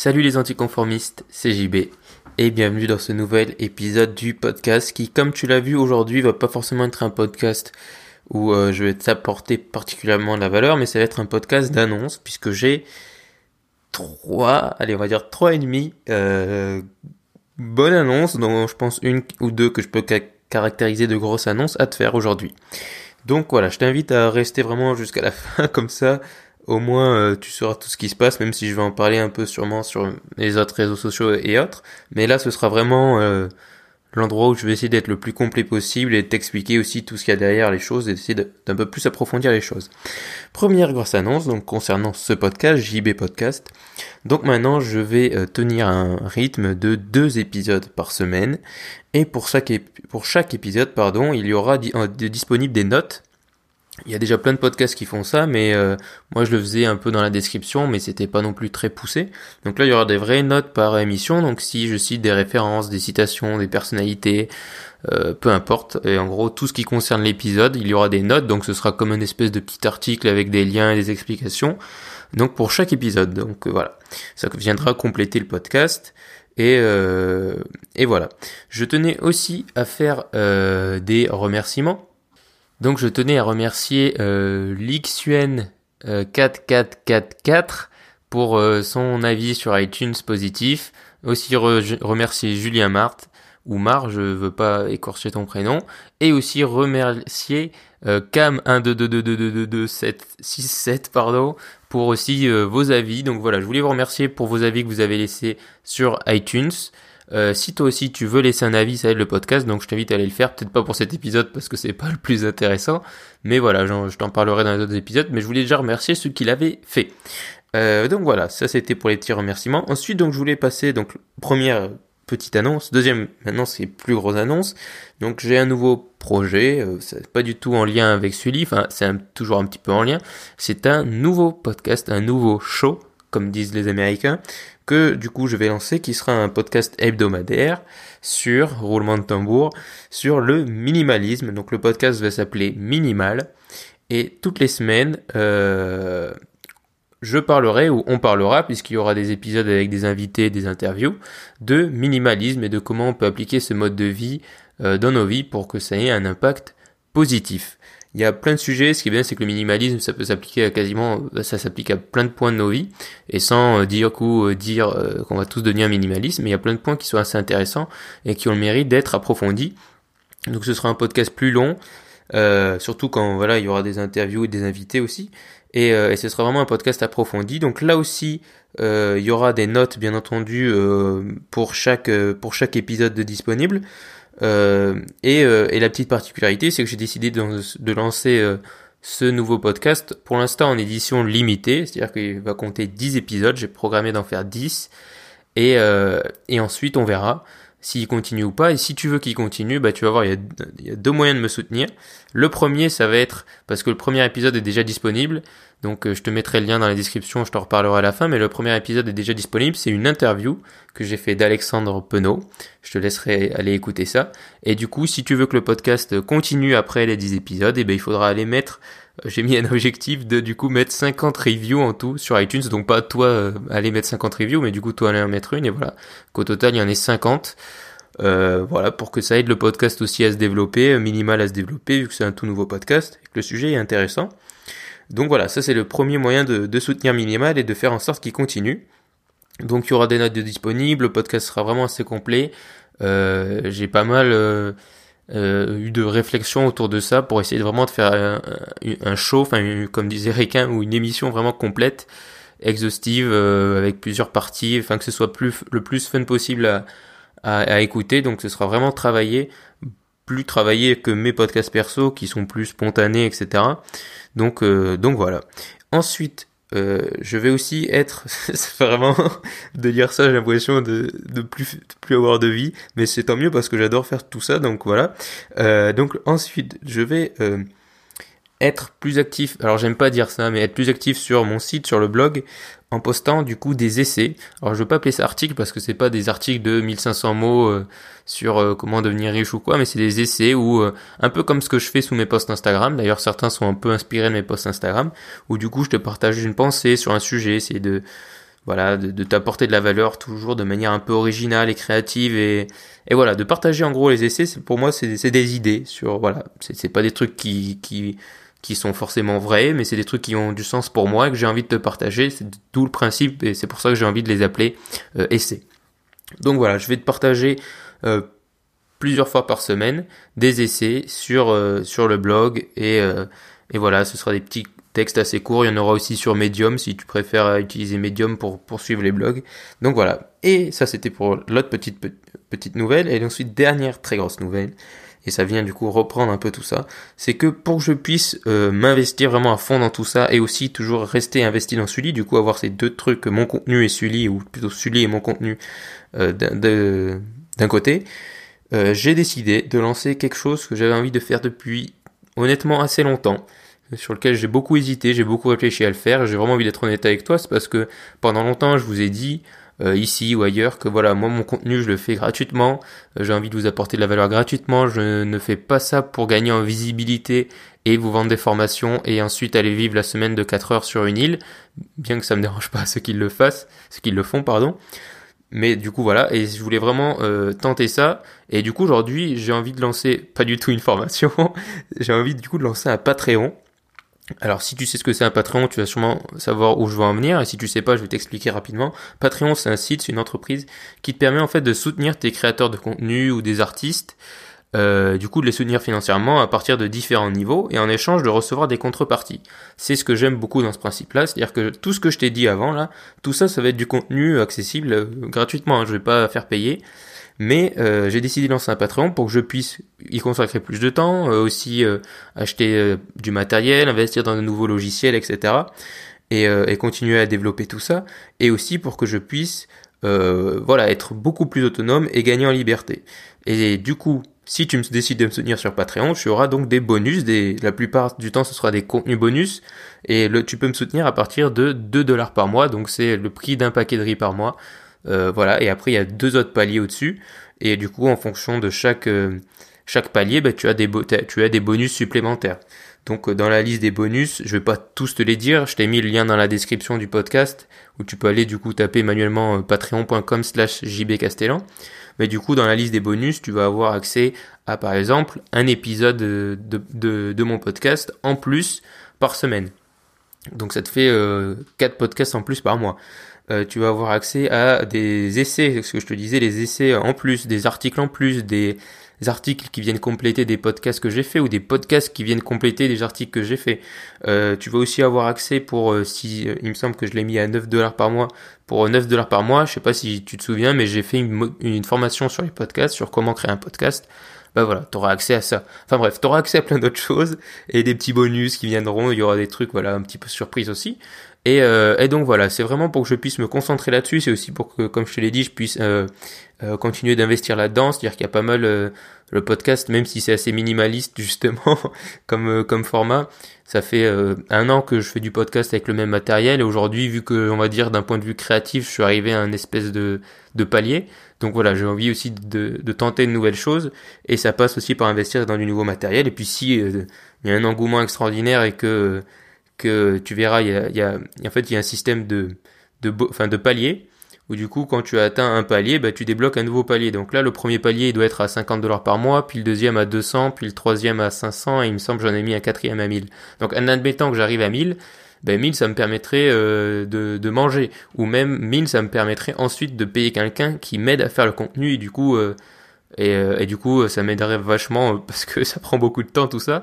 Salut les anticonformistes, c'est JB et bienvenue dans ce nouvel épisode du podcast qui, comme tu l'as vu aujourd'hui, va pas forcément être un podcast où euh, je vais t'apporter particulièrement de la valeur, mais ça va être un podcast d'annonce puisque j'ai trois, allez on va dire trois et demi euh, bonnes annonces, dont je pense une ou deux que je peux caractériser de grosses annonces à te faire aujourd'hui. Donc voilà, je t'invite à rester vraiment jusqu'à la fin comme ça au moins euh, tu sauras tout ce qui se passe, même si je vais en parler un peu sûrement sur les autres réseaux sociaux et autres. Mais là, ce sera vraiment euh, l'endroit où je vais essayer d'être le plus complet possible et t'expliquer aussi tout ce qu'il y a derrière les choses et essayer d'un peu plus approfondir les choses. Première grosse annonce, donc concernant ce podcast, JB Podcast. Donc maintenant, je vais euh, tenir un rythme de deux épisodes par semaine. Et pour chaque, pour chaque épisode, pardon, il y aura disponible des notes il y a déjà plein de podcasts qui font ça, mais euh, moi je le faisais un peu dans la description, mais c'était pas non plus très poussé. Donc là il y aura des vraies notes par émission, donc si je cite des références, des citations, des personnalités, euh, peu importe, et en gros tout ce qui concerne l'épisode, il y aura des notes, donc ce sera comme une espèce de petit article avec des liens et des explications. Donc pour chaque épisode, donc euh, voilà, ça viendra compléter le podcast. Et, et voilà. Je tenais aussi à faire des remerciements donc je tenais à remercier euh, Lixuen 4444 pour euh, son avis sur iTunes positif. Aussi remercier Julien Marthe ou Mar, je veux pas écorcher ton prénom, et aussi remercier euh, Cam 122222267 pardon pour aussi euh, vos avis. Donc voilà, je voulais vous remercier pour vos avis que vous avez laissés sur iTunes. Euh, si toi aussi tu veux laisser un avis, ça aide le podcast, donc je t'invite à aller le faire. Peut-être pas pour cet épisode parce que c'est pas le plus intéressant, mais voilà, je t'en parlerai dans les autres épisodes. Mais je voulais déjà remercier ceux qui l'avaient fait. Euh, donc voilà, ça c'était pour les petits remerciements. Ensuite, donc je voulais passer donc première petite annonce, deuxième maintenant c'est plus grosse annonce. Donc j'ai un nouveau projet, euh, c'est pas du tout en lien avec celui, enfin c'est toujours un petit peu en lien. C'est un nouveau podcast, un nouveau show, comme disent les Américains, que du coup je vais lancer, qui sera un podcast hebdomadaire sur, roulement de tambour, sur le minimalisme. Donc le podcast va s'appeler Minimal. Et toutes les semaines, euh, je parlerai ou on parlera, puisqu'il y aura des épisodes avec des invités, des interviews, de minimalisme et de comment on peut appliquer ce mode de vie euh, dans nos vies pour que ça ait un impact positif. Il y a plein de sujets. Ce qui est bien, c'est que le minimalisme, ça peut s'appliquer à quasiment, ça s'applique à plein de points de nos vies, et sans euh, dire coup euh, dire euh, qu'on va tous devenir minimalistes. Mais il y a plein de points qui sont assez intéressants et qui ont le mérite d'être approfondis. Donc, ce sera un podcast plus long, surtout quand voilà, il y aura des interviews et des invités aussi. Et, et ce sera vraiment un podcast approfondi. Donc là aussi, il y aura des notes, bien entendu, pour chaque pour chaque épisode de disponible. Euh, et, euh, et, la petite particularité, c'est que j'ai décidé de, lancer euh, ce nouveau podcast. Pour l'instant en édition limitée, c'est-à-dire qu'il va compter 10 épisodes, j'ai programmé d'en faire 10, et, et ensuite on verra s'il continue ou pas. Et si tu veux qu'il continue, bah tu vas voir, il y, a, deux moyens de me soutenir. Le premier, ça va être parce que le premier épisode est déjà disponible, donc euh, je te mettrai le lien dans la description, je te reparlerai à la fin, mais le premier épisode est déjà disponible, c'est une interview que j'ai fait d'Alexandre Penaud. Je te laisserai aller écouter ça. Et du coup, si tu veux que le podcast continue après les 10 épisodes, eh ben il faudra aller mettre j'ai mis un objectif de du coup mettre 50 reviews en tout sur iTunes, donc pas toi euh, aller mettre 50 reviews, mais du coup toi aller en mettre une et voilà qu'au total il y en ait 50. Euh, voilà pour que ça aide le podcast aussi à se développer, minimal à se développer vu que c'est un tout nouveau podcast et que le sujet est intéressant. Donc voilà, ça c'est le premier moyen de, soutenir Minimal et de faire en sorte qu'il continue. Donc il y aura des notes de disponibles, le podcast sera vraiment assez complet. Euh, j'ai pas mal euh, euh, eu de réflexions autour de ça pour essayer vraiment de faire un, un show, enfin comme disait Requin, ou une émission vraiment complète, exhaustive, avec plusieurs parties, enfin que ce soit plus, le plus fun possible à, à, à écouter. Donc ce sera vraiment travaillé, plus travaillé que mes podcasts perso qui sont plus spontanés, etc. Donc, euh, donc voilà. Ensuite, euh, je vais aussi être, c'est vraiment de dire ça, j'ai l'impression de, de plus, de plus avoir de vie, mais c'est tant mieux parce que j'adore faire tout ça, donc voilà. Euh, donc ensuite, je vais euh, être plus actif, alors j'aime pas dire ça, mais être plus actif sur mon site, sur le blog, en postant du coup des essais. Alors je veux pas appeler ça article parce que c'est pas des articles de 1500 mots euh, sur euh, comment devenir riche ou quoi, mais c'est des essais où euh, un peu comme ce que je fais sous mes posts Instagram. D'ailleurs certains sont un peu inspirés de mes posts Instagram où du coup je te partage une pensée sur un sujet, c'est de voilà, de, t'apporter de la valeur toujours de manière un peu originale et créative et, et voilà, de partager en gros les essais. Pour moi, c'est des idées sur voilà, c'est pas des trucs qui qui qui sont forcément vrais, mais c'est des trucs qui ont du sens pour moi et que j'ai envie de te partager. C'est tout le principe et c'est pour ça que j'ai envie de les appeler euh, essais. Donc voilà, je vais te partager euh, plusieurs fois par semaine des essais sur euh, sur le blog et et voilà, ce sera des petits textes assez courts. Il y en aura aussi sur Medium si tu préfères utiliser Medium pour poursuivre les blogs. Donc voilà. Et ça c'était pour l'autre petite petite nouvelle et ensuite dernière très grosse nouvelle et ça vient du coup reprendre un peu tout ça, c'est que pour que je puisse euh, m'investir vraiment à fond dans tout ça et aussi toujours rester investi dans Sully, du coup avoir ces deux trucs, mon contenu et Sully, ou plutôt Sully et mon contenu euh, d'un côté, euh, j'ai décidé de lancer quelque chose que j'avais envie de faire depuis honnêtement assez longtemps sur lequel j'ai beaucoup hésité, j'ai beaucoup réfléchi à le faire, j'ai vraiment envie d'être honnête avec toi, c'est parce que pendant longtemps je vous ai dit euh, ici ou ailleurs que voilà moi mon contenu je le fais gratuitement. Euh, j'ai envie de vous apporter de la valeur gratuitement. Je ne fais pas ça pour gagner en visibilité et vous vendre des formations et ensuite aller vivre la semaine de 4 heures sur une île. Bien que ça me dérange pas ceux qui le fassent ceux qui le font pardon. Mais du coup voilà. Et je voulais vraiment euh, tenter ça. Et du coup aujourd'hui j'ai envie de lancer pas du tout une formation j'ai envie du coup de lancer un Patreon alors si tu sais ce que c'est un Patreon, tu vas sûrement savoir où je veux en venir. Et si tu sais pas, je vais t'expliquer rapidement. Patreon, c'est un site, c'est une entreprise qui te permet en fait de soutenir tes créateurs de contenu ou des artistes. Euh, du coup de les soutenir financièrement à partir de différents niveaux et en échange de recevoir des contreparties. C'est ce que j'aime beaucoup dans ce principe-là, c'est-à-dire que tout ce que je t'ai dit avant là, tout ça, ça va être du contenu accessible euh, gratuitement. Hein. je vais pas faire payer. Mais euh, j'ai décidé de lancer un Patreon pour que je puisse y consacrer plus de temps, euh, aussi euh, acheter du matériel, investir dans de nouveaux logiciels, etc. Et, continuer à développer tout ça. Et aussi pour que je puisse voilà, être beaucoup plus autonome et gagner en liberté. Et du coup, si tu me décides de me soutenir sur Patreon, tu auras donc des bonus. Des, la plupart du temps, ce sera des contenus bonus. Et tu peux me soutenir à partir de 2 dollars par mois. Donc c'est le prix d'un paquet de riz par mois. Euh, voilà, et après il y a deux autres paliers au-dessus. Et du coup, en fonction de chaque euh, chaque palier, bah, tu as des tu as des bonus supplémentaires. Donc euh, dans la liste des bonus, je vais pas tous te les dire, je t'ai mis le lien dans la description du podcast où tu peux aller du coup taper manuellement patreon.com slash jbcastellan. Mais du coup dans la liste des bonus, tu vas avoir accès à par exemple un épisode de, de, mon podcast en plus par semaine. Donc ça te fait euh, 4 podcasts en plus par mois. Euh, tu vas avoir accès à des essais, ce que je te disais, les essais en plus, des articles en plus, des articles qui viennent compléter des podcasts que j'ai fait ou des podcasts qui viennent compléter des articles que j'ai fait. Euh, tu vas aussi avoir accès pour, euh, si il me semble que je l'ai mis à 9 dollars par mois, pour 9 dollars par mois, je sais pas si tu te souviens, mais j'ai fait une, formation sur les podcasts, sur comment créer un podcast bah voilà, tu accès à ça. Enfin bref, tu accès à plein d'autres choses et des petits bonus qui viendront, il y aura des trucs voilà un petit peu surprise aussi. Et, euh, et donc voilà, c'est vraiment pour que je puisse me concentrer là-dessus, c'est aussi pour que, comme je te l'ai dit, je puisse euh, euh, continuer d'investir là-dedans, c'est-à-dire qu'il y a pas mal le podcast, même si c'est assez minimaliste justement comme format. Ça fait un an que je fais du podcast avec le même matériel et aujourd'hui, vu que on va dire d'un point de vue créatif, je suis arrivé à un espèce de de palier. Donc voilà, j'ai envie aussi de, de tenter de nouvelles choses et ça passe aussi par investir dans du nouveau matériel. Et puis si il y a un engouement extraordinaire et que que tu verras, il y a, en fait, il y a un système de, de, enfin, de paliers où du coup, quand tu as atteint un palier, bah, tu débloques un nouveau palier. Donc là, le premier palier, il doit être à 50 dollars par mois, puis le deuxième à 200, puis le troisième à 500, et il me semble j'en ai mis un quatrième à 1000. Donc en admettant que j'arrive à 1000, ben 1000 ça me permettrait euh, de, de manger ou même 1000 ça me permettrait ensuite de payer quelqu'un qui m'aide à faire le contenu et du coup euh, et, euh, et, du coup ça m'aiderait vachement parce que ça prend beaucoup de temps tout ça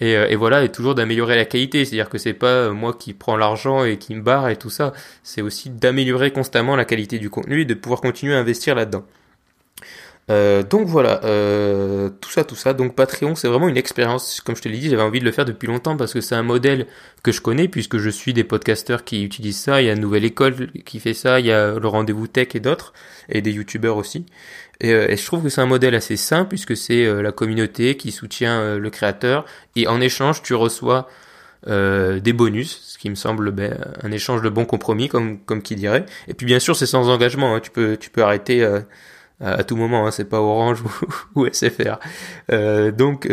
et, euh, et voilà, et toujours d'améliorer la qualité. C'est-à-dire que c'est pas euh, moi qui prends l'argent et qui me barre et tout ça. C'est aussi d'améliorer constamment la qualité du contenu et de pouvoir continuer à investir là-dedans. Euh, donc voilà, euh, tout ça, tout ça. Donc Patreon, c'est vraiment une expérience. Comme je te l'ai dit, j'avais envie de le faire depuis longtemps parce que c'est un modèle que je connais puisque je suis des podcasteurs qui utilisent ça. Il y a Nouvelle École qui fait ça, il y a le Rendez-vous Tech et d'autres, et des YouTubeurs aussi. Euh, et, je trouve que c'est un modèle assez simple puisque c'est euh, la communauté qui soutient euh, le créateur et en échange tu reçois des bonus, ce qui me semble ben, un échange de bon compromis comme comme qui dirait. Et puis bien sûr c'est sans engagement, hein. tu peux tu peux arrêter à, tout moment, hein. c'est pas Orange ou, ou SFR. donc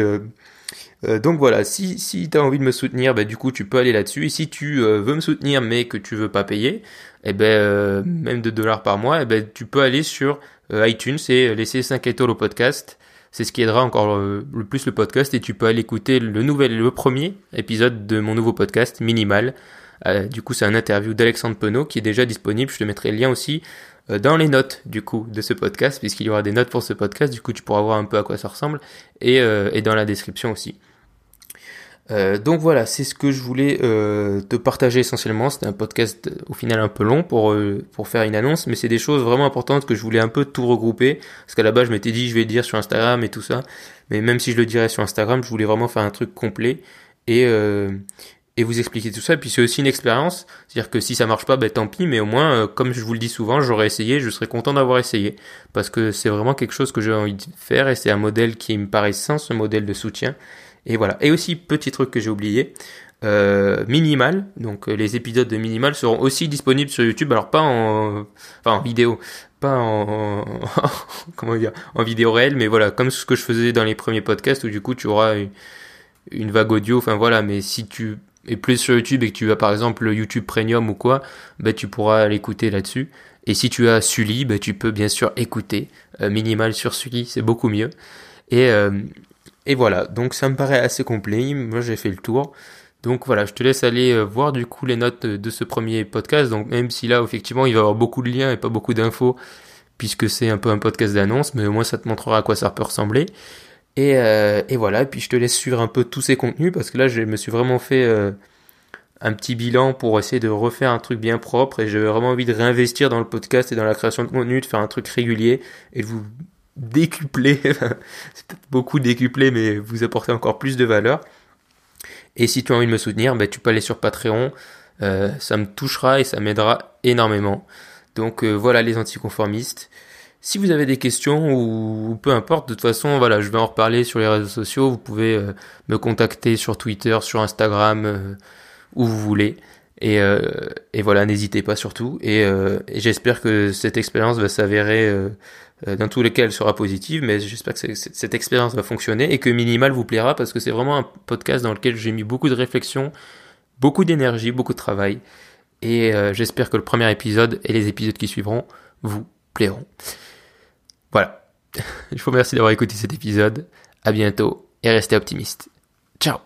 Euh, donc voilà, si, si tu as envie de me soutenir, bah, du coup tu peux aller là-dessus. Et si tu euh, veux me soutenir mais que tu veux pas payer, eh ben, euh, même 2 dollars par mois, eh ben, tu peux aller sur iTunes et laisser 5 étoiles au podcast. C'est ce qui aidera encore le plus le podcast et tu peux aller écouter le nouvel, le premier épisode de mon nouveau podcast Minimal. du coup, c'est un interview d'Alexandre Penaud qui est déjà disponible. Je te mettrai le lien aussi dans les notes du coup de ce podcast puisqu'il y aura des notes pour ce podcast. Du coup, tu pourras voir un peu à quoi ça ressemble et, et dans la description aussi. Euh, donc voilà, c'est ce que je voulais euh, te partager essentiellement. C'était un podcast euh, au final un peu long pour pour faire une annonce, mais c'est des choses vraiment importantes que je voulais un peu tout regrouper. Parce qu'à la base, je m'étais dit je vais le dire sur Instagram et tout ça, mais même si je le dirais sur Instagram, je voulais vraiment faire un truc complet et et vous expliquer tout ça. Et puis c'est aussi une expérience, c'est-à-dire que si ça marche pas, ben tant pis. Mais au moins, comme je vous le dis souvent, j'aurais essayé, je serais content d'avoir essayé parce que c'est vraiment quelque chose que j'ai envie de faire et c'est un modèle qui me paraît sain, ce modèle de soutien. Et voilà. Et aussi, petit truc que j'ai oublié, euh, Minimal, donc euh, les épisodes de Minimal seront aussi disponibles sur YouTube, alors pas en, enfin en vidéo, pas en, comment dire, en vidéo réelle, mais voilà, comme ce que je faisais dans les premiers podcasts où du coup tu auras une, vague audio, enfin voilà, mais si tu es plus sur YouTube et que tu as par exemple le YouTube Premium ou quoi, bah tu pourras l'écouter là-dessus. Et si tu as Sully, bah tu peux bien sûr écouter euh, Minimal sur Sully, c'est beaucoup mieux. Et et voilà, donc ça me paraît assez complet. Moi j'ai fait le tour. Donc voilà, je te laisse aller euh, voir du coup les notes de ce premier podcast. Donc même si là effectivement il va y avoir beaucoup de liens et pas beaucoup d'infos, puisque c'est un peu un podcast d'annonce, mais au moins ça te montrera à quoi ça peut ressembler. Et, euh, et voilà, puis je te laisse suivre un peu tous ces contenus parce que là je me suis vraiment fait euh, un petit bilan pour essayer de refaire un truc bien propre et j'ai vraiment envie de réinvestir dans le podcast et dans la création de contenu, de faire un truc régulier et de vous décupler, c'est peut-être beaucoup décuplé, mais vous apporter encore plus de valeur. Et si tu as envie de me soutenir, ben, tu peux aller sur Patreon, euh, ça me touchera et ça m'aidera énormément. Donc voilà les anticonformistes. Si vous avez des questions ou, peu importe, de toute façon, voilà, je vais en reparler sur les réseaux sociaux. Vous pouvez euh, me contacter sur Twitter, sur Instagram, où vous voulez. Et, et voilà, n'hésitez pas surtout. Et, et j'espère que cette expérience va s'avérer euh, dans tous les cas elle sera positive, mais j'espère que cette expérience va fonctionner et que Minimal vous plaira parce que c'est vraiment un podcast dans lequel j'ai mis beaucoup de réflexion, beaucoup d'énergie, beaucoup de travail. Et euh, j'espère que le premier épisode et les épisodes qui suivront vous plairont. Voilà. Je vous remercie d'avoir écouté cet épisode. À bientôt et restez optimistes. Ciao